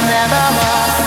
never walk